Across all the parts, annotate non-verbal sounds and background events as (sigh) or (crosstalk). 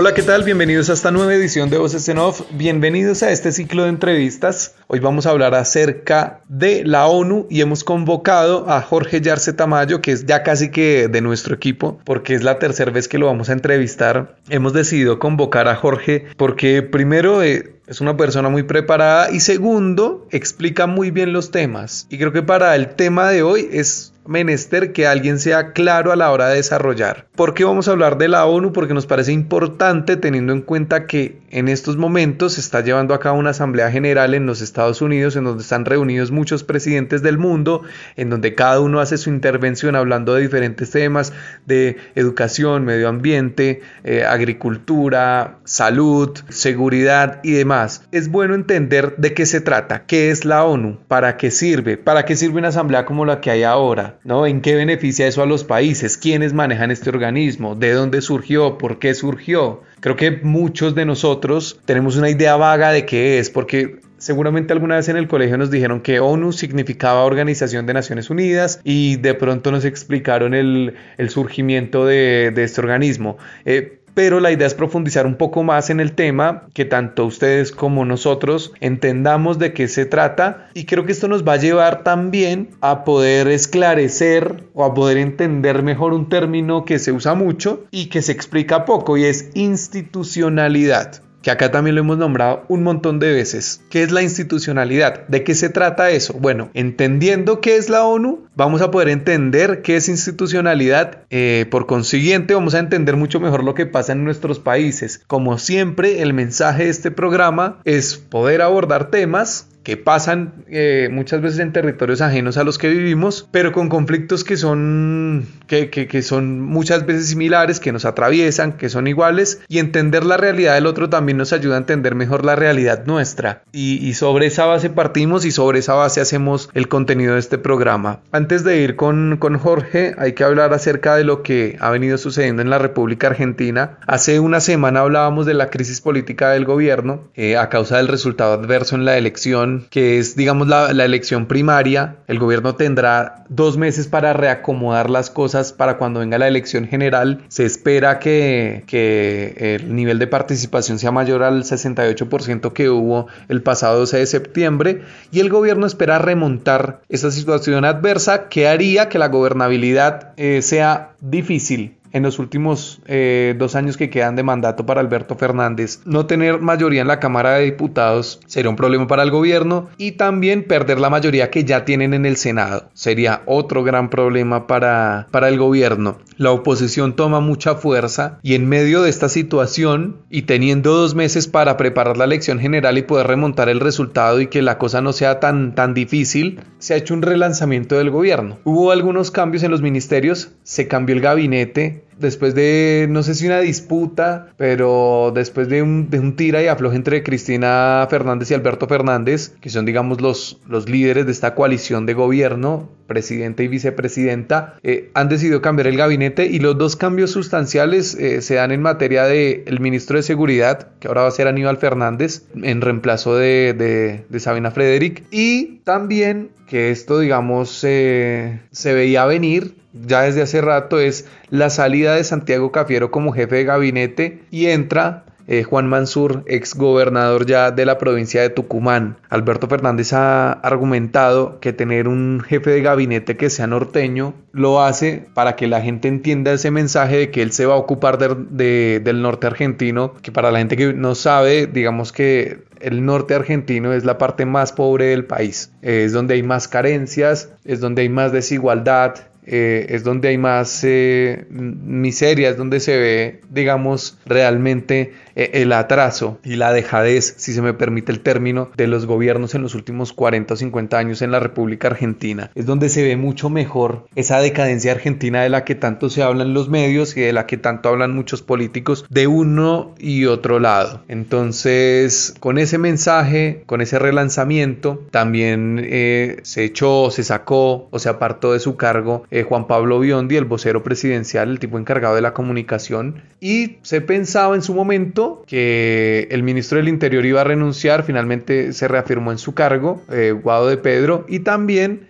Hola, ¿qué tal? Bienvenidos a esta nueva edición de Voces en Off. Bienvenidos a este ciclo de entrevistas. Hoy vamos a hablar acerca de la ONU y hemos convocado a Jorge Yarce Tamayo, que es ya casi que de nuestro equipo, porque es la tercera vez que lo vamos a entrevistar. Hemos decidido convocar a Jorge porque primero... Eh, es una persona muy preparada y segundo, explica muy bien los temas. Y creo que para el tema de hoy es menester que alguien sea claro a la hora de desarrollar. ¿Por qué vamos a hablar de la ONU? Porque nos parece importante teniendo en cuenta que en estos momentos se está llevando a cabo una asamblea general en los Estados Unidos en donde están reunidos muchos presidentes del mundo, en donde cada uno hace su intervención hablando de diferentes temas de educación, medio ambiente, eh, agricultura, salud, seguridad y demás. Es bueno entender de qué se trata, qué es la ONU, para qué sirve, para qué sirve una asamblea como la que hay ahora ¿no? ¿En qué beneficia eso a los países? ¿Quiénes manejan este organismo? ¿De dónde surgió? ¿Por qué surgió? Creo que muchos de nosotros tenemos una idea vaga de qué es, porque Seguramente alguna vez en el colegio nos dijeron que ONU significaba Organización de Naciones Unidas y de pronto nos explicaron el, surgimiento de, este organismo. Eh, pero la idea es profundizar un poco más en el tema, que tanto ustedes como nosotros entendamos de qué se trata. Y creo que esto nos va a llevar también a poder esclarecer o a poder entender mejor un término que se usa mucho y que se explica poco y es institucionalidad que acá también lo hemos nombrado un montón de veces. ¿Qué es la institucionalidad? ¿De qué se trata eso? Bueno, entendiendo qué es la ONU, vamos a poder entender qué es institucionalidad. Eh, por consiguiente, vamos a entender mucho mejor lo que pasa en nuestros países. Como siempre, el mensaje de este programa es poder abordar temas que pasan eh, muchas veces en territorios ajenos a los que vivimos, pero con conflictos que son, que, que, son muchas veces similares, que nos atraviesan, que son iguales, y entender la realidad del otro también nos ayuda a entender mejor la realidad nuestra. Y, sobre esa base partimos y sobre esa base hacemos el contenido de este programa. Antes de ir con, con Jorge, hay que hablar acerca de lo que ha venido sucediendo en la República Argentina. Hace una semana hablábamos de la crisis política del gobierno eh, a causa del resultado adverso en la elección que es, digamos, la, elección primaria. El gobierno tendrá dos meses para reacomodar las cosas para cuando venga la elección general. Se espera que, que el nivel de participación sea mayor al 68% que hubo el pasado 12 de septiembre y el gobierno espera remontar esa situación adversa que haría que la gobernabilidad eh, sea difícil en los últimos eh, dos años que quedan de mandato para Alberto Fernández, no tener mayoría en la Cámara de Diputados sería un problema para el gobierno y también perder la mayoría que ya tienen en el Senado sería otro gran problema para, para el gobierno. La oposición toma mucha fuerza y en medio de esta situación y teniendo dos meses para preparar la elección general y poder remontar el resultado y que la cosa no sea tan, tan difícil, se ha hecho un relanzamiento del gobierno. Hubo algunos cambios en los ministerios, se cambió el gabinete, después de, no sé si una disputa, pero después de un, de tira y afloje entre Cristina Fernández y Alberto Fernández, que son, digamos, los, los líderes de esta coalición de gobierno, presidente y vicepresidenta, eh, han decidido cambiar el gabinete y los dos cambios sustanciales eh, se dan en materia de el ministro de Seguridad, que ahora va a ser Aníbal Fernández, en reemplazo de, de, de Sabina Frederick, y también que esto, digamos, se veía venir ya desde hace rato es la salida de Santiago Cafiero como jefe de gabinete y entra eh, Juan Mansur, ex gobernador ya de la provincia de Tucumán. Alberto Fernández ha argumentado que tener un jefe de gabinete que sea norteño lo hace para que la gente entienda ese mensaje de que él se va a ocupar del norte argentino, que para la gente que no sabe, digamos que el norte argentino es la parte más pobre del país, es donde hay más carencias, es donde hay más desigualdad, eh, es donde hay más eh, miseria, es donde se ve, digamos, realmente el atraso y la dejadez, si se me permite el término, de los gobiernos en los últimos 40 o 50 años en la República Argentina. Es donde se ve mucho mejor esa decadencia argentina de la que tanto se habla en los medios y de la que tanto hablan muchos políticos de uno y otro lado. Entonces, con ese mensaje, con ese relanzamiento, también eh, se echó, se sacó o se apartó de su cargo eh, Juan Pablo Biondi, el vocero presidencial, el tipo encargado de la comunicación, y se pensaba en su momento que el ministro del Interior iba a renunciar, finalmente se reafirmó en su cargo, eh, Guado de Pedro, y también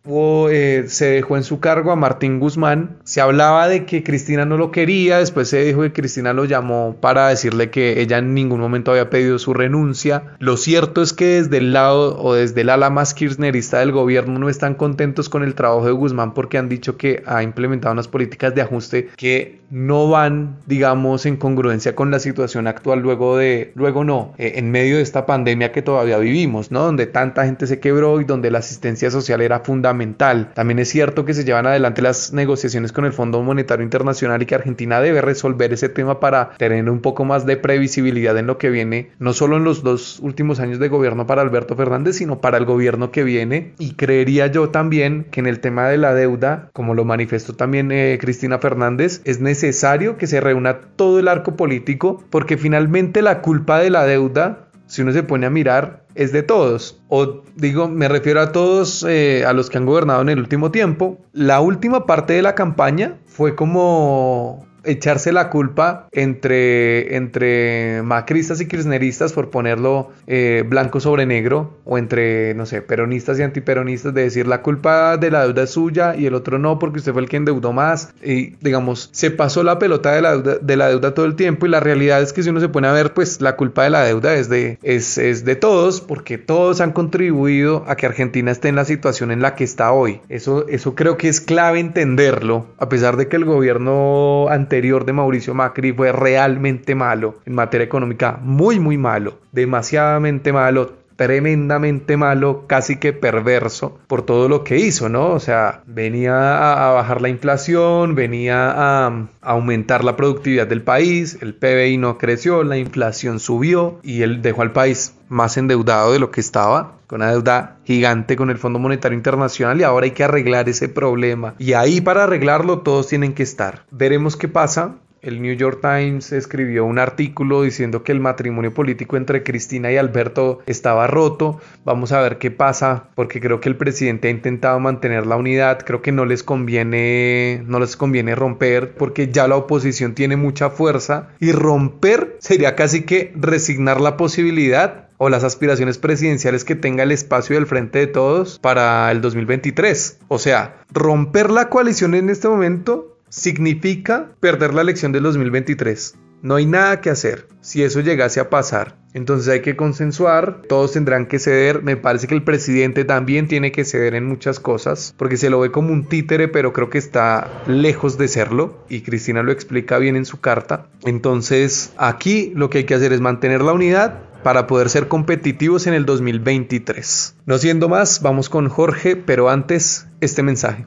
eh, se dejó en su cargo a Martín Guzmán. Se hablaba de que Cristina no lo quería, después se dijo que Cristina lo llamó para decirle que ella en ningún momento había pedido su renuncia. Lo cierto es que desde el lado o desde el ala más kirchnerista del gobierno no están contentos con el trabajo de Guzmán porque han dicho que ha implementado unas políticas de ajuste que no van, digamos, en congruencia con la situación actual luego de, luego no, eh, en medio de esta pandemia que todavía vivimos, ¿no? Donde tanta gente se quebró y donde la asistencia social era fundamental. También es cierto que se llevan adelante las negociaciones con el Fondo Monetario Internacional y que Argentina debe resolver ese tema para tener un poco más de previsibilidad en lo que viene, no solo en los dos últimos años de gobierno para Alberto Fernández, sino para el gobierno que viene. Y creería yo también que en el tema de la deuda, como lo manifestó también eh, Cristina Fernández, es necesario que se reúna todo el arco político porque finalmente la culpa de la deuda, si uno se pone a mirar, es de todos. O digo, me refiero a todos, eh, a los que han gobernado en el último tiempo. La última parte de la campaña fue como echarse la culpa entre, entre macristas y kirchneristas por ponerlo eh, blanco sobre negro o entre, no sé, peronistas y antiperonistas de decir la culpa de la deuda es suya y el otro no porque usted fue el que endeudó más y digamos, se pasó la pelota de la deuda, de la deuda todo el tiempo y la realidad es que si uno se pone a ver, pues la culpa de la deuda es de, es, es de todos porque todos han contribuido a que Argentina esté en la situación en la que está hoy. Eso, eso creo que es clave entenderlo, a pesar de que el gobierno anterior de Mauricio Macri fue realmente malo en materia económica, muy muy malo, demasiadamente malo, tremendamente malo, casi que perverso por todo lo que hizo, ¿no? O sea, venía a, bajar la inflación, venía a, aumentar la productividad del país, el PBI no creció, la inflación subió y él dejó al país más endeudado de lo que estaba, con una deuda gigante con el Fondo Monetario Internacional y ahora hay que arreglar ese problema. Y ahí para arreglarlo todos tienen que estar. Veremos qué pasa. El New York Times escribió un artículo diciendo que el matrimonio político entre Cristina y Alberto estaba roto. Vamos a ver qué pasa, porque creo que el presidente ha intentado mantener la unidad. Creo que no les conviene, no les conviene romper, porque ya la oposición tiene mucha fuerza y romper sería casi que resignar la posibilidad o las aspiraciones presidenciales que tenga el espacio del frente de todos para el 2023. O sea, romper la coalición en este momento significa perder la elección del 2023. No hay nada que hacer si eso llegase a pasar. Entonces hay que consensuar, todos tendrán que ceder. Me parece que el presidente también tiene que ceder en muchas cosas, porque se lo ve como un títere, pero creo que está lejos de serlo. Y Cristina lo explica bien en su carta. Entonces aquí lo que hay que hacer es mantener la unidad, para poder ser competitivos en el 2023. No siendo más, vamos con Jorge, pero antes este mensaje.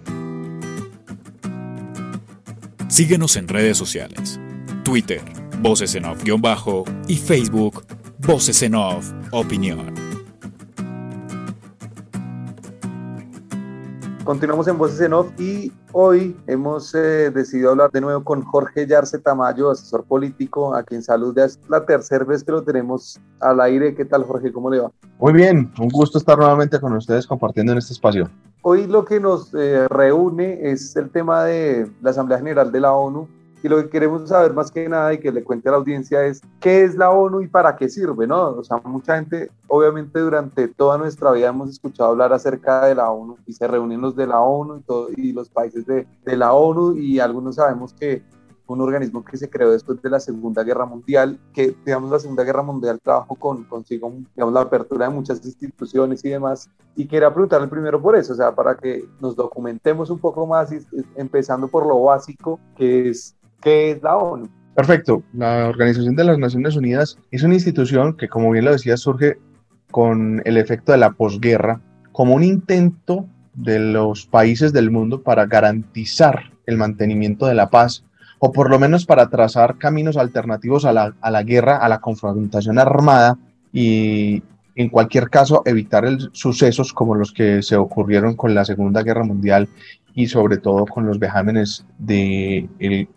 Síguenos en redes sociales. Twitter, Voces en Off-Bajo y Facebook, Voces en Off Opinión. Continuamos en Voces en Off y hoy hemos eh, decidido hablar de nuevo con Jorge Yarce Tamayo, asesor político, a quien saluda. Es la tercera vez que lo tenemos al aire. ¿Qué tal, Jorge? ¿Cómo le va? Muy bien, un gusto estar nuevamente con ustedes compartiendo en este espacio. Hoy lo que nos eh, reúne es el tema de la Asamblea General de la ONU y lo que queremos saber más que nada y que le cuente a la audiencia es qué es la ONU y para qué sirve, ¿no? O sea, mucha gente, obviamente durante toda nuestra vida hemos escuchado hablar acerca de la ONU y se reúnen los de la ONU y, todo, y los países de, de la ONU y algunos sabemos que un organismo que se creó después de la Segunda Guerra Mundial, que digamos la Segunda Guerra Mundial trajo con, consigo digamos, la apertura de muchas instituciones y demás, y quería preguntarle primero por eso, o sea, para que nos documentemos un poco más, y, empezando por lo básico, que es ¿Qué es la ONU? Perfecto. La Organización de las Naciones Unidas es una institución que, como bien lo decía, surge con el efecto de la posguerra como un intento de los países del mundo para garantizar el mantenimiento de la paz o por lo menos para trazar caminos alternativos a la, a la guerra, a la confrontación armada y en cualquier caso evitar el, sucesos como los que se ocurrieron con la Segunda Guerra Mundial y sobre todo con los vejámenes del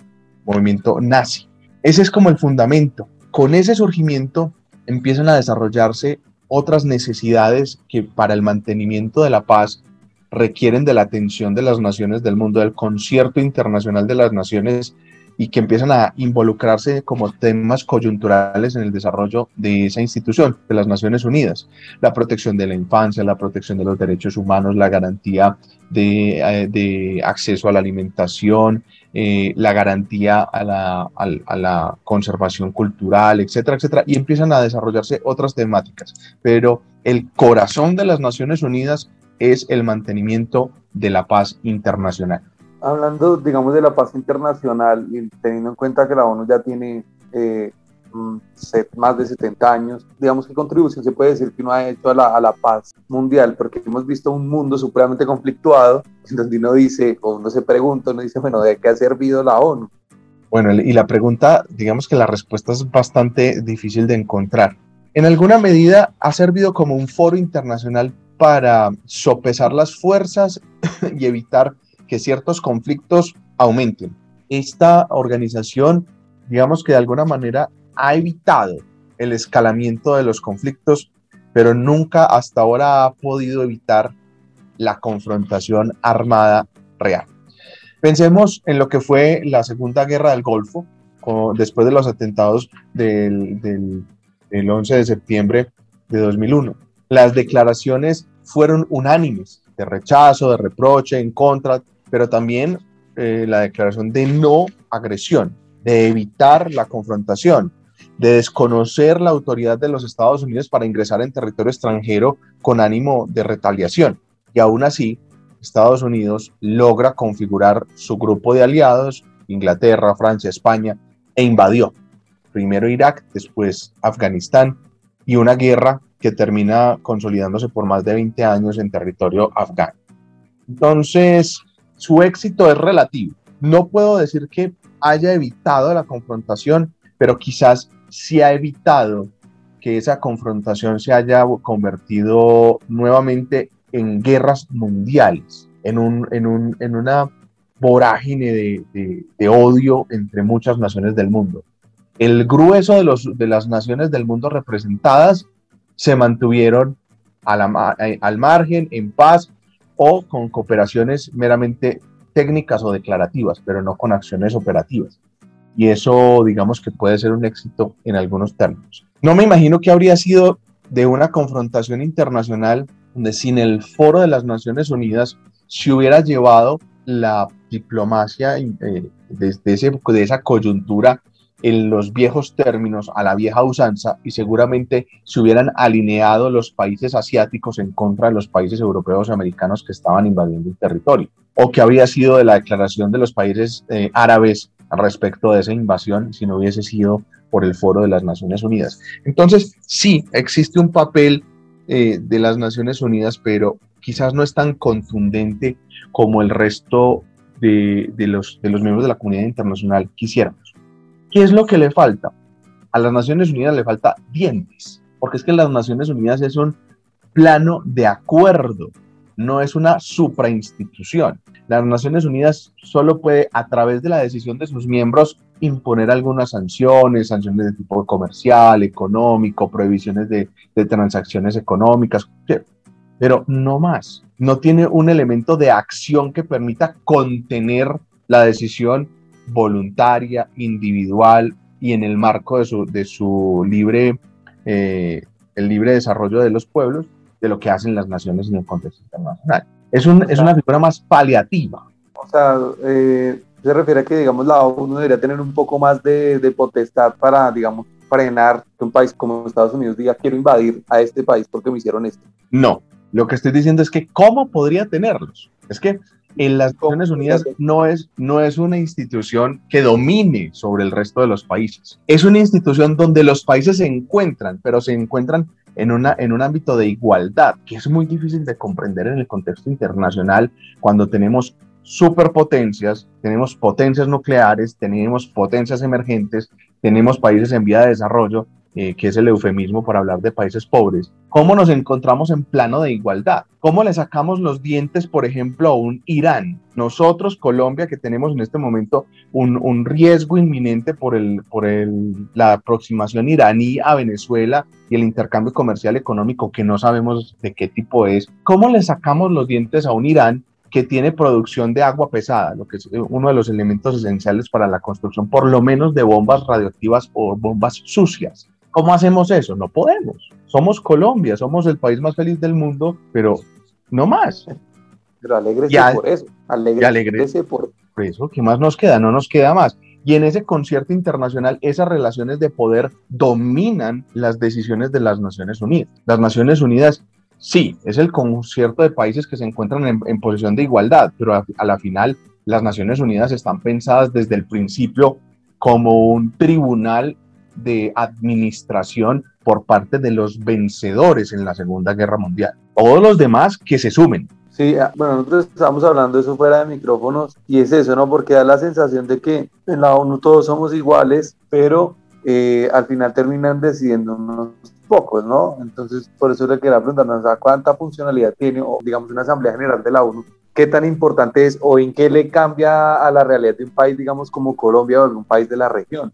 movimiento nazi. Ese es como el fundamento. Con ese surgimiento empiezan a desarrollarse otras necesidades que para el mantenimiento de la paz requieren de la atención de las naciones del mundo, del concierto internacional de las naciones y que empiezan a involucrarse como temas coyunturales en el desarrollo de esa institución, de las Naciones Unidas. La protección de la infancia, la protección de los derechos humanos, la garantía de, eh, acceso a la alimentación, eh, la garantía a la, a la conservación cultural, etcétera, etcétera, y empiezan a desarrollarse otras temáticas. Pero el corazón de las Naciones Unidas es el mantenimiento de la paz internacional hablando, digamos, de la paz internacional y teniendo en cuenta que la ONU ya tiene eh, mm, más de 70 años, digamos, ¿qué contribución se puede decir que uno ha hecho a la, a la paz mundial? Porque hemos visto un mundo supremamente conflictuado, (laughs) donde uno dice, o uno se pregunta, uno dice, bueno, ¿de qué ha servido la ONU? Bueno, y la pregunta, digamos que la respuesta es bastante difícil de encontrar. En alguna medida ha servido como un foro internacional para sopesar las fuerzas (laughs) y evitar que ciertos conflictos aumenten. Esta organización, digamos que de alguna manera ha evitado el escalamiento de los conflictos, pero nunca hasta ahora ha podido evitar la confrontación armada real. Pensemos en lo que fue la Segunda Guerra del Golfo, después de los atentados del, del 11 de septiembre de 2001. Las declaraciones fueron unánimes de rechazo, de reproche, en contra pero también eh, la declaración de no agresión, de evitar la confrontación, de desconocer la autoridad de los Estados Unidos para ingresar en territorio extranjero con ánimo de retaliación. Y aún así, Estados Unidos logra configurar su grupo de aliados, Inglaterra, Francia, España, e invadió primero Irak, después Afganistán, y una guerra que termina consolidándose por más de 20 años en territorio afgano. Entonces, su éxito es relativo. No puedo decir que haya evitado la confrontación, pero quizás sí ha evitado que esa confrontación se haya convertido nuevamente en guerras mundiales, en, un, en, un, en una vorágine de, odio entre muchas naciones del mundo. El grueso de, las naciones del mundo representadas se mantuvieron eh, al margen, en paz, o con cooperaciones meramente técnicas o declarativas, pero no con acciones operativas. Y eso, digamos que puede ser un éxito en algunos términos. No me imagino que habría sido de una confrontación internacional donde sin el foro de las Naciones Unidas se hubiera llevado la diplomacia eh, desde de esa coyuntura en los viejos términos, a la vieja usanza, y seguramente se hubieran alineado los países asiáticos en contra de los países europeos y americanos que estaban invadiendo el territorio, o que habría sido de la declaración de los países eh, árabes respecto de esa invasión si no hubiese sido por el foro de las Naciones Unidas. Entonces, sí, existe un papel eh, de las Naciones Unidas, pero quizás no es tan contundente como el resto de, los, miembros de la comunidad internacional quisiéramos. ¿Qué es lo que le falta? A las Naciones Unidas le falta dientes, porque es que las Naciones Unidas es un plano de acuerdo, no es una suprainstitución. Las Naciones Unidas solo puede, a través de la decisión de sus miembros, imponer algunas sanciones, sanciones de tipo comercial, económico, prohibiciones de, de transacciones económicas, pero no más. No tiene un elemento de acción que permita contener la decisión voluntaria, individual y en el marco de su, de su libre, eh, el libre desarrollo de los pueblos, de lo que hacen las naciones en el contexto internacional. Es, un, es una figura más paliativa. O sea, eh, se refiere a que, digamos, la ONU debería tener un poco más de, de potestad para, digamos, frenar que un país como Estados Unidos diga quiero invadir a este país porque me hicieron esto. No, lo que estoy diciendo es que ¿cómo podría tenerlos? Es que en las Naciones Unidas no es, no es una institución que domine sobre el resto de los países. Es una institución donde los países se encuentran, pero se encuentran en, una, en un ámbito de igualdad, que es muy difícil de comprender en el contexto internacional cuando tenemos superpotencias, tenemos potencias nucleares, tenemos potencias emergentes, tenemos países en vía de desarrollo, eh, que es el eufemismo para hablar de países pobres. ¿Cómo nos encontramos en plano de igualdad? ¿Cómo le sacamos los dientes, por ejemplo, a un Irán? Nosotros, Colombia, que tenemos en este momento un, un riesgo inminente por, el, por el, la aproximación iraní a Venezuela y el intercambio comercial económico que no sabemos de qué tipo es, ¿cómo le sacamos los dientes a un Irán que tiene producción de agua pesada, lo que es eh, uno de los elementos esenciales para la construcción, por lo menos de bombas radioactivas o bombas sucias. ¿Cómo hacemos eso? No podemos. Somos Colombia, somos el país más feliz del mundo, pero no más. Pero alégrese por eso. Alégrese, por... por eso. ¿Qué más nos queda? No nos queda más. Y en ese concierto internacional, esas relaciones de poder dominan las decisiones de las Naciones Unidas. Las Naciones Unidas Sí, es el concierto de países que se encuentran en, posición de igualdad, pero a, la final las Naciones Unidas están pensadas desde el principio como un tribunal de administración por parte de los vencedores en la Segunda Guerra Mundial. Todos los demás que se sumen. Sí, ah, bueno, nosotros estamos hablando eso fuera de micrófonos y es eso, ¿no? Porque da la sensación de que en la ONU todos somos iguales, pero eh, al final terminan decidiendo pocos, ¿no? Entonces, por eso le quería preguntar, ¿a cuánta funcionalidad tiene, o digamos, una Asamblea General de la ONU? ¿Qué tan importante es o en qué le cambia a la realidad de un país, digamos, como Colombia o un país de la región?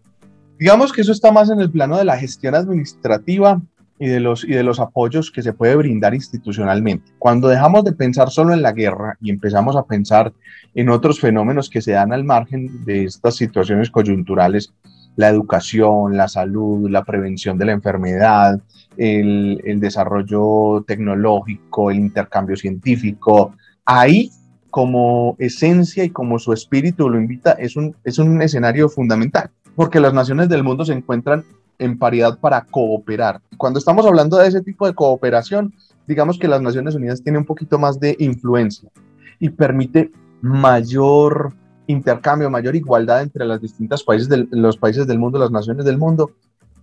Digamos que eso está más en el plano de la gestión administrativa y de, los, y de los apoyos que se puede brindar institucionalmente. Cuando dejamos de pensar solo en la guerra y empezamos a pensar en otros fenómenos que se dan al margen de estas situaciones coyunturales, la educación, la salud, la prevención de la enfermedad, el, desarrollo tecnológico, el intercambio científico. Ahí, como esencia y como su espíritu lo invita, es un, es un escenario fundamental, porque las naciones del mundo se encuentran en paridad para cooperar. Cuando estamos hablando de ese tipo de cooperación, digamos que las Naciones Unidas tienen un poquito más de influencia y permite mayor intercambio, mayor igualdad entre las distintas países del, los países del mundo, las naciones del mundo,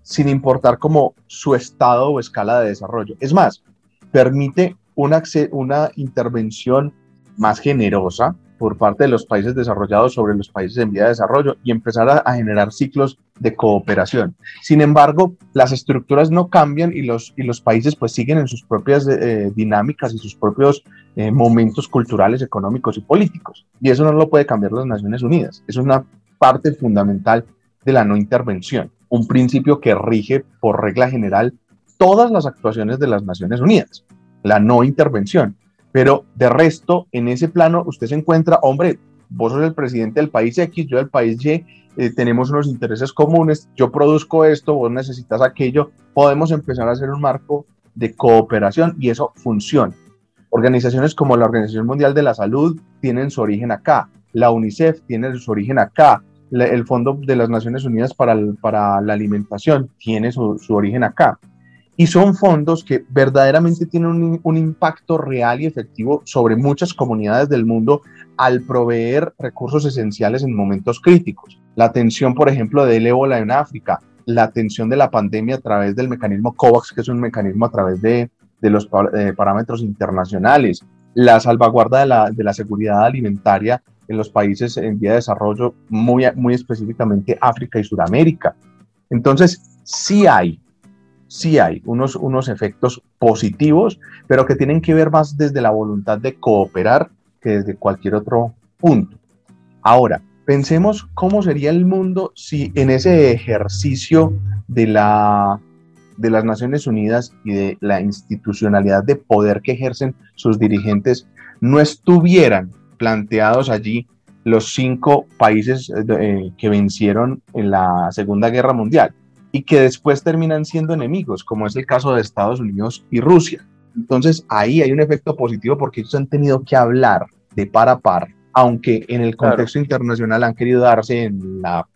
sin importar como su estado o escala de desarrollo. Es más, permite una, una intervención más generosa por parte de los países desarrollados sobre los países en vía de desarrollo y empezar a, generar ciclos de cooperación. Sin embargo, las estructuras no cambian y los, y los países pues siguen en sus propias eh, dinámicas y sus propios eh, momentos culturales, económicos y políticos. Y eso no lo puede cambiar las Naciones Unidas. Es una parte fundamental de la no intervención, un principio que rige por regla general todas las actuaciones de las Naciones Unidas, la no intervención. Pero de resto, en ese plano, usted se encuentra, hombre, vos sos el presidente del país X, yo del país Y, eh, tenemos unos intereses comunes, yo produzco esto, vos necesitas aquello, podemos empezar a hacer un marco de cooperación y eso funciona. Organizaciones como la Organización Mundial de la Salud tienen su origen acá, la UNICEF tiene su origen acá, el Fondo de las Naciones Unidas para, la Alimentación tiene su origen acá. Y son fondos que verdaderamente tienen un, impacto real y efectivo sobre muchas comunidades del mundo al proveer recursos esenciales en momentos críticos. La atención, por ejemplo, del ébola en África, la atención de la pandemia a través del mecanismo COVAX, que es un mecanismo a través de, de los eh, parámetros internacionales, la salvaguarda de la, de la, seguridad alimentaria en los países en vía de desarrollo, muy, muy específicamente África y Sudamérica. Entonces, sí hay sí hay unos, unos efectos positivos, pero que tienen que ver más desde la voluntad de cooperar que desde cualquier otro punto. Ahora, pensemos cómo sería el mundo si en ese ejercicio de, la, de las Naciones Unidas y de la institucionalidad de poder que ejercen sus dirigentes no estuvieran planteados allí los cinco países eh, que vencieron en la Segunda Guerra Mundial y que después terminan siendo enemigos, como es el caso de Estados Unidos y Rusia. Entonces ahí hay un efecto positivo porque ellos han tenido que hablar de par a par, aunque en el contexto internacional han querido darse en la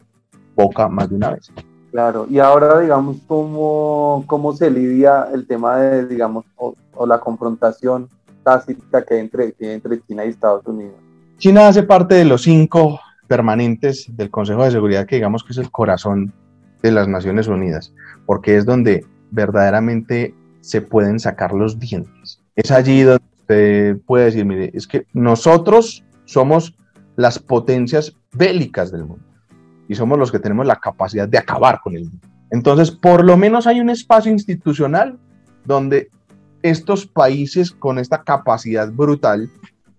boca más de una vez. Claro, y ahora digamos cómo, cómo se lidia el tema de, digamos, o, la confrontación tácita que hay entre, que entre China y Estados Unidos. China hace parte de los cinco permanentes del Consejo de Seguridad, que digamos que es el corazón de las Naciones Unidas, porque es donde verdaderamente se pueden sacar los dientes. Es allí donde usted puede decir, mire, es que nosotros somos las potencias bélicas del mundo y somos los que tenemos la capacidad de acabar con el mundo. Entonces, por lo menos hay un espacio institucional donde estos países con esta capacidad brutal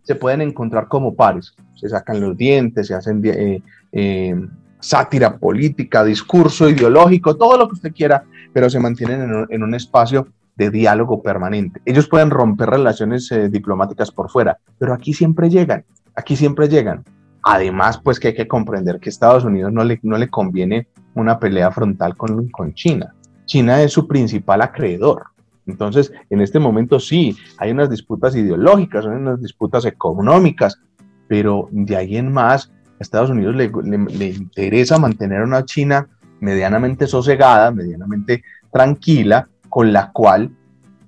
se pueden encontrar como pares. Se sacan los dientes, se hacen eh, eh, sátira política, discurso ideológico, todo lo que usted quiera, pero se mantienen en un, espacio de diálogo permanente. Ellos pueden romper relaciones eh, diplomáticas por fuera, pero aquí siempre llegan, aquí siempre llegan. Además, pues que hay que comprender que Estados Unidos no le, no le conviene una pelea frontal con, con China. China es su principal acreedor. Entonces, en este momento sí, hay unas disputas ideológicas, hay unas disputas económicas, pero de ahí en más, a Estados Unidos le, le, interesa mantener una China medianamente sosegada, medianamente tranquila, con la cual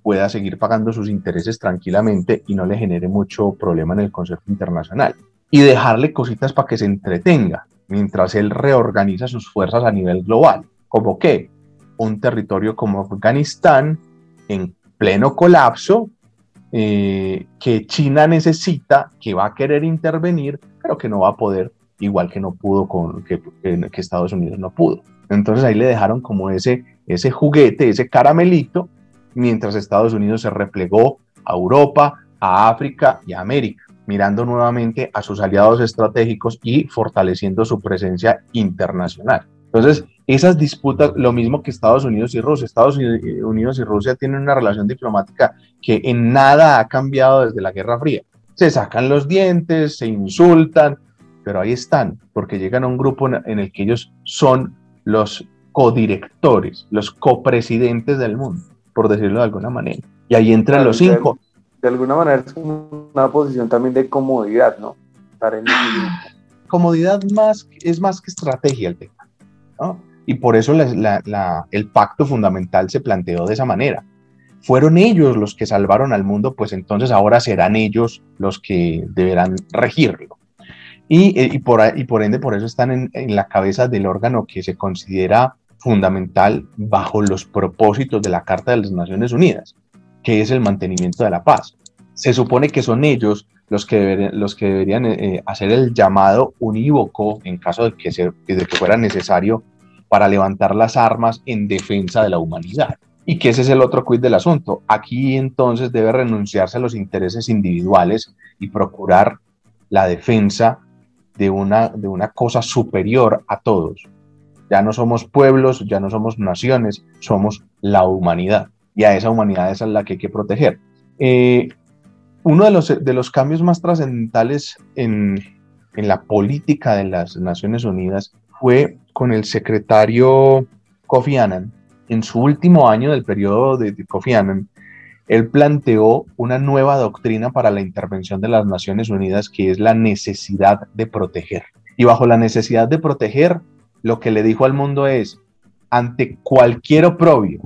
pueda seguir pagando sus intereses tranquilamente y no le genere mucho problema en el Consejo Internacional y dejarle cositas para que se entretenga mientras él reorganiza sus fuerzas a nivel global. ¿Como qué? Un territorio como Afganistán en pleno colapso, eh, que China necesita, que va a querer intervenir, pero que no va a poder, igual que no pudo con que, Estados Unidos no pudo. Entonces ahí le dejaron como ese, ese juguete, ese caramelito, mientras Estados Unidos se replegó a Europa, a África y a América mirando nuevamente a sus aliados estratégicos y fortaleciendo su presencia internacional. Entonces, esas disputas, lo mismo que Estados Unidos y Rusia, Estados Unidos y Rusia tienen una relación diplomática que en nada ha cambiado desde la Guerra Fría. Se sacan los dientes, se insultan, pero ahí están, porque llegan a un grupo en el que ellos son los codirectores, los copresidentes del mundo, por decirlo de alguna manera. Y ahí entran los cinco de alguna manera es una posición también de comodidad, ¿no? comodidad más, es más que estrategia el tema, ¿no? Y por eso el pacto fundamental se planteó de esa manera. Fueron ellos los que salvaron al mundo, pues entonces ahora serán ellos los que deberán regirlo. Y, eh, y, por, y por ende, por eso están en, en la cabeza del órgano que se considera fundamental bajo los propósitos de la Carta de las Naciones Unidas, que es el mantenimiento de la paz. Se supone que son ellos los que, los que deberían eh, hacer el llamado unívoco en caso de que, se, de que fuera necesario para levantar las armas en defensa de la humanidad. Y que ese es el otro quid del asunto. Aquí entonces debe renunciarse a los intereses individuales y procurar la defensa de una, de una cosa superior a todos. Ya no somos pueblos, ya no somos naciones, somos la humanidad y a esa humanidad es a la que hay que proteger. Eh, uno de los, de los cambios más trascendentales en, en la política de las Naciones Unidas fue con el secretario Kofi Annan. En su último año del periodo de, Kofi Annan, él planteó una nueva doctrina para la intervención de las Naciones Unidas que es la necesidad de proteger. Y bajo la necesidad de proteger, lo que le dijo al mundo es, ante cualquier oprobio,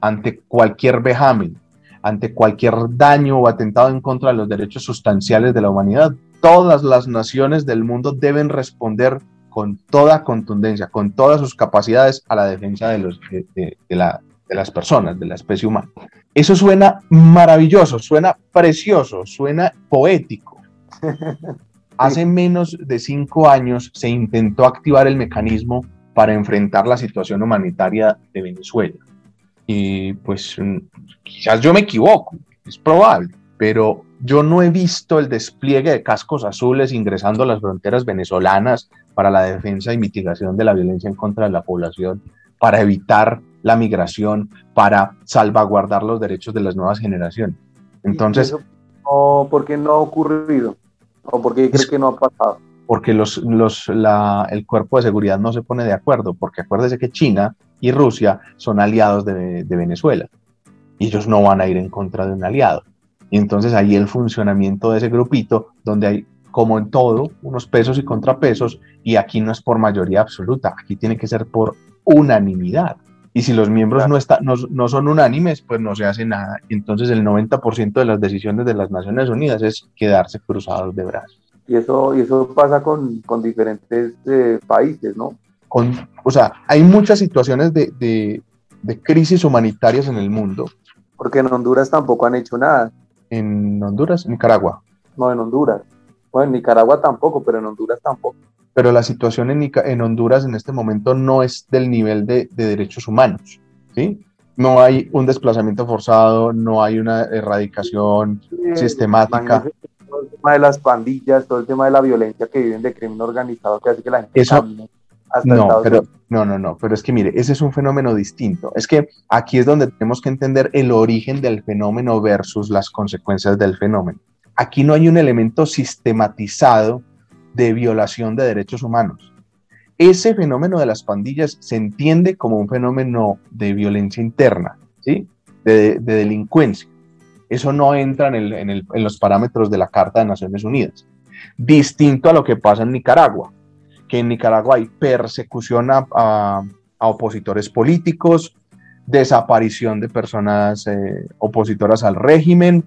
ante cualquier vejamen, ante cualquier daño o atentado en contra de los derechos sustanciales de la humanidad. Todas las naciones del mundo deben responder con toda contundencia, con todas sus capacidades a la defensa de, las personas, de la especie humana. Eso suena maravilloso, suena precioso, suena poético. (laughs) Hace menos de cinco años se intentó activar el mecanismo para enfrentar la situación humanitaria de Venezuela y pues mm, quizás yo me equivoco, es probable, pero yo no he visto el despliegue de cascos azules ingresando a las fronteras venezolanas para la defensa y mitigación de la violencia en contra de la población, para evitar la migración, para salvaguardar los derechos de las nuevas generaciones. Entonces... ¿Por qué no ha ocurrido? ¿O por qué cree que no ha pasado? Porque los, los, la, el cuerpo de seguridad no se pone de acuerdo, porque acuérdese que China y Rusia son aliados de, Venezuela. Y ellos no van a ir en contra de un aliado. Y entonces ahí el funcionamiento de ese grupito, donde hay, como en todo, unos pesos y contrapesos, y aquí no es por mayoría absoluta, aquí tiene que ser por unanimidad. Y si los miembros no, está, no, son unánimes, pues no se hace nada. Entonces el 90% de las decisiones de las Naciones Unidas es quedarse cruzados de brazos. Y eso, y eso pasa con, diferentes eh, países, ¿no? o sea, hay muchas situaciones de, crisis humanitarias en el mundo porque en Honduras tampoco han hecho nada. En Honduras, Nicaragua. No, en Honduras. Bueno, en Nicaragua tampoco, pero en Honduras tampoco. Pero la situación en, en Honduras en este momento no es del nivel de, de derechos humanos, ¿sí? no hay un desplazamiento forzado, no hay una erradicación sistemática. Todo el tema de las pandillas, todo el tema de la violencia que viven de crimen organizado, que hace que la gente Eso, no, pero, no, no, no, pero es que mire, ese es un fenómeno distinto. Es que aquí es donde tenemos que entender el origen del fenómeno versus las consecuencias del fenómeno. Aquí no hay un elemento sistematizado de violación de derechos humanos ese fenómeno de las pandillas se entiende como un fenómeno de violencia interna, ¿sí? de, delincuencia. Eso no entra en, los parámetros de la Carta de Naciones Unidas. Distinto a lo que pasa en Nicaragua, que en Nicaragua hay persecución a, opositores políticos, desaparición de personas eh, opositoras al régimen,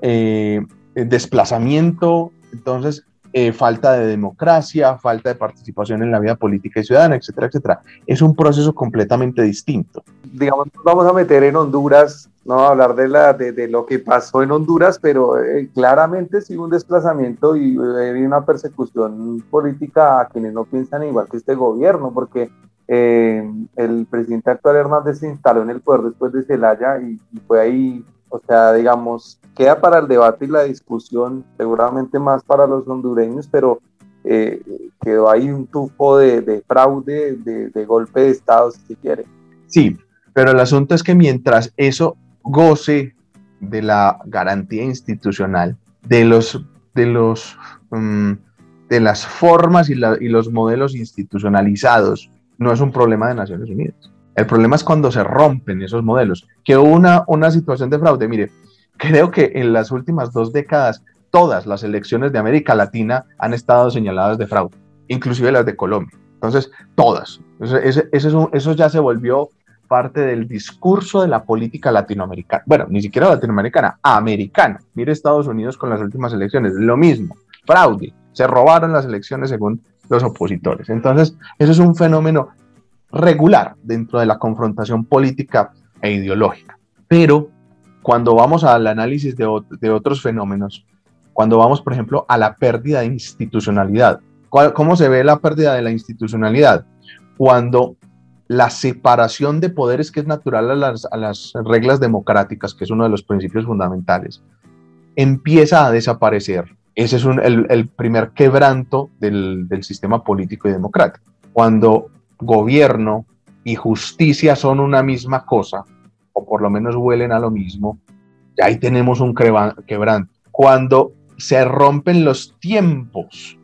eh, desplazamiento. Entonces, eh, falta de democracia, falta de participación en la vida política y ciudadana, etcétera, etcétera. Es un proceso completamente distinto. Digamos, vamos a meter en Honduras, no hablar de, la, de, lo que pasó en Honduras, pero eh, claramente sí un desplazamiento y eh, una persecución política a quienes no piensan igual que este gobierno, porque el presidente actual Hernández se instaló en el poder después de Celaya y fue ahí o sea, digamos, queda para el debate y la discusión, seguramente más para los hondureños, pero eh, quedó ahí un tufo de, fraude, de, golpe de Estado, si se quiere. Sí, pero el asunto es que mientras eso goce de la garantía institucional, de los, de los, mm, de las formas y, y los modelos institucionalizados, no es un problema de Naciones Unidas. El problema es cuando se rompen esos modelos. Que una, una situación de fraude, mire, creo que en las últimas dos décadas todas las elecciones de América Latina han estado señaladas de fraude, inclusive las de Colombia. Entonces, todas. Eso, eso ya se volvió parte del discurso de la política latinoamericana. Bueno, ni siquiera latinoamericana, americana. Mire Estados Unidos con las últimas elecciones, lo mismo, fraude. Se robaron las elecciones según los opositores. Entonces, eso es un fenómeno regular dentro de la confrontación política e ideológica. Pero cuando vamos al análisis de, otros fenómenos, cuando vamos, por ejemplo, a la pérdida de institucionalidad, ¿cómo se ve la pérdida de la institucionalidad? Cuando la separación de poderes que es natural a las, reglas democráticas, que es uno de los principios fundamentales, empieza a desaparecer. Ese es el, primer quebranto del, del sistema político y democrático. Cuando gobierno y justicia son una misma cosa, o por lo menos huelen a lo mismo, ahí tenemos un quebranto. Cuando se rompen los tiempos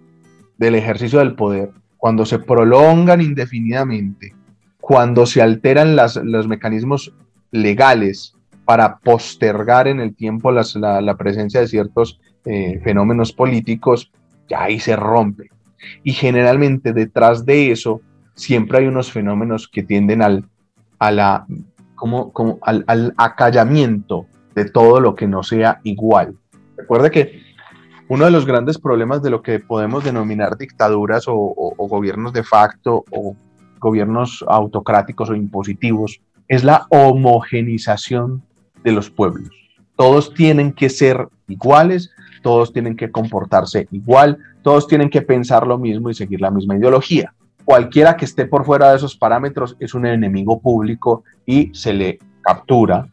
del ejercicio del poder, cuando se prolongan indefinidamente, cuando se alteran los mecanismos legales para postergar en el tiempo la, presencia de ciertos eh, fenómenos políticos, ya ahí se rompe. Y generalmente detrás de eso siempre hay unos fenómenos que tienden al, a la, como, como al, al, acallamiento de todo lo que no sea igual. Recuerde que uno de los grandes problemas de lo que podemos denominar dictaduras o, o gobiernos de facto o gobiernos autocráticos o impositivos es la homogenización de los pueblos. Todos tienen que ser iguales, todos tienen que comportarse igual, todos tienen que pensar lo mismo y seguir la misma ideología cualquiera que esté por fuera de esos parámetros es un enemigo público y se le captura,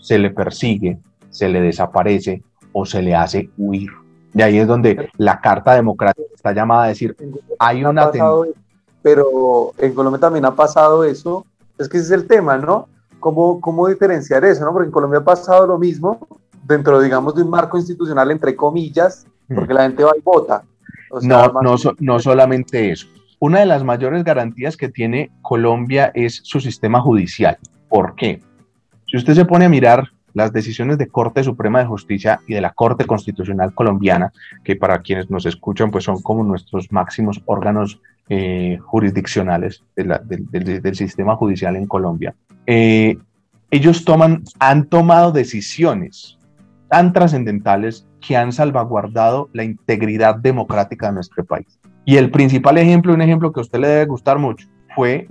se le persigue, se le desaparece o se le hace huir. De ahí es donde la Carta Democrática está llamada a decir, hay una... Pero en Colombia también ha pasado eso, es que ese es el tema, ¿no? ¿Cómo, cómo diferenciar eso, no? Porque en Colombia ha pasado lo mismo dentro, digamos, de un marco institucional, entre comillas, porque la gente va y vota. no, no, no solamente eso. Una de las mayores garantías que tiene Colombia es su sistema judicial. ¿Por qué? Si usted se pone a mirar las decisiones de Corte Suprema de Justicia y de la Corte Constitucional colombiana, que para quienes nos escuchan pues son como nuestros máximos órganos eh, jurisdiccionales del sistema judicial en Colombia, eh, ellos toman, han tomado decisiones tan trascendentales que han salvaguardado la integridad democrática de nuestro país. Y el principal ejemplo, un ejemplo que a usted le debe gustar mucho, fue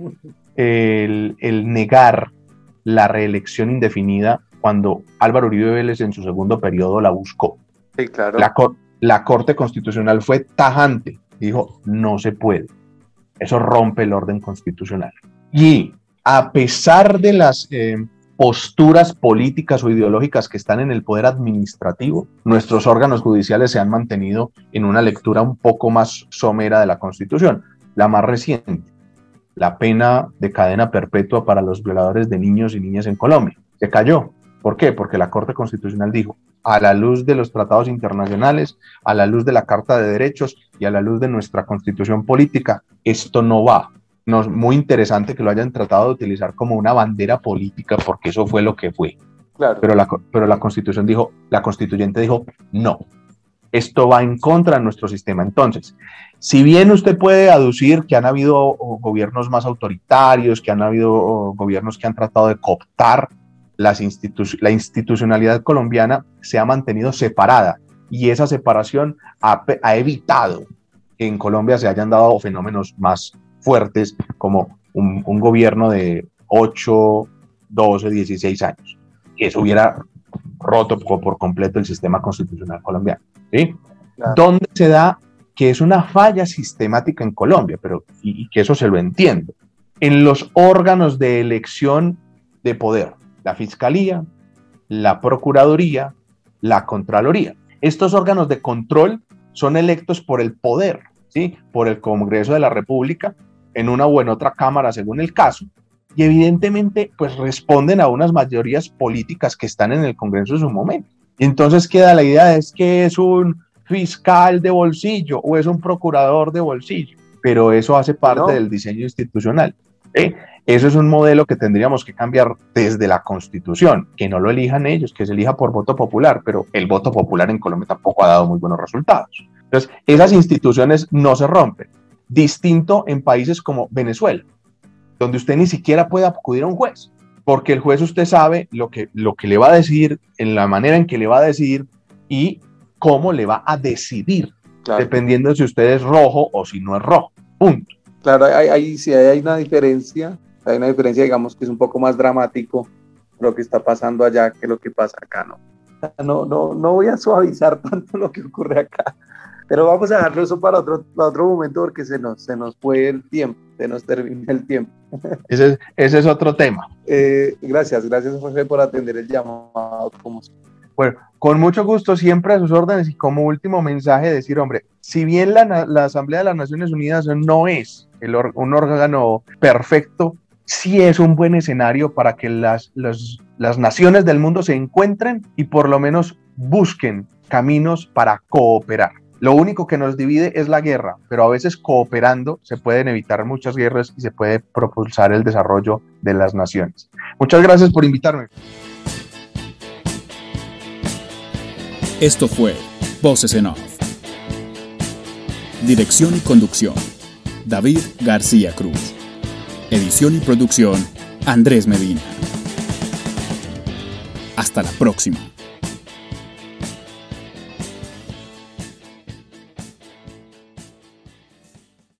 el, negar la reelección indefinida cuando Álvaro Uribe Vélez en su segundo periodo la buscó. Sí, claro. La, la Corte Constitucional fue tajante, dijo, no se puede. Eso rompe el orden constitucional. Y a pesar de las eh, posturas políticas o ideológicas que están en el poder administrativo, nuestros órganos judiciales se han mantenido en una lectura un poco más somera de la Constitución. La más reciente, la pena de cadena perpetua para los violadores de niños y niñas en Colombia. Se cayó. ¿Por qué? Porque la Corte Constitucional dijo, a la luz de los tratados internacionales, a la luz de la Carta de Derechos y a la luz de nuestra constitución política, esto no va no, muy interesante que lo hayan tratado de utilizar como una bandera política, porque eso fue lo que fue. Pero, la, pero la constitución dijo, la constituyente dijo, no, esto va en contra de nuestro sistema. Entonces, si bien usted puede aducir que han habido gobiernos más autoritarios, que han habido gobiernos que han tratado de cooptar las la institucionalidad colombiana, se ha mantenido separada y esa separación ha, ha evitado que en Colombia se hayan dado fenómenos más fuertes como un, gobierno de 8, 12, 16 años. Y eso hubiera roto por, completo el sistema constitucional colombiano. ¿sí? ¿Dónde se da que es una falla sistemática en Colombia? Pero, y, que eso se lo entiendo. En los órganos de elección de poder, la Fiscalía, la Procuraduría, la Contraloría. Estos órganos de control son electos por el poder, ¿sí? por el Congreso de la República en una o en otra cámara según el caso, y evidentemente pues responden a unas mayorías políticas que están en el Congreso en su momento. Y entonces queda la idea es que es un fiscal de bolsillo o es un procurador de bolsillo, pero eso hace parte del diseño institucional. ¿eh? Eso es un modelo que tendríamos que cambiar desde la Constitución, que no lo elijan ellos, que se elija por voto popular, pero el voto popular en Colombia tampoco ha dado muy buenos resultados. Entonces, esas instituciones no se rompen distinto en países como Venezuela, donde usted ni siquiera puede acudir a un juez, porque el juez usted sabe lo que, lo que le va a decir, en la manera en que le va a decir y cómo le va a decidir, dependiendo de si usted es rojo o si no es rojo. Punto. Claro, ahí sí hay una diferencia, hay una diferencia, digamos, que es un poco más dramático lo que está pasando allá que lo que pasa acá, ¿no? No, no, no voy a suavizar (laughs) tanto lo que ocurre acá, pero vamos a dejarlo eso para otro, otro momento porque se nos, se nos fue el tiempo, se nos termina el tiempo. (laughs) Ese es, ese es otro tema. Eh, gracias, gracias José por atender el llamado. Bueno, con mucho gusto, siempre a sus órdenes y como último mensaje decir, hombre, si bien la, la Asamblea de las Naciones Unidas no es el, un órgano perfecto, sí es un buen escenario para que las, las naciones del mundo se encuentren y por lo menos busquen caminos para cooperar. Lo único que nos divide es la guerra, pero a veces cooperando se pueden evitar muchas guerras y se puede propulsar el desarrollo de las naciones. Muchas gracias por invitarme. Esto fue Voces en Off. Dirección y conducción, David García Cruz. Edición y producción, Andrés Medina. Hasta la próxima.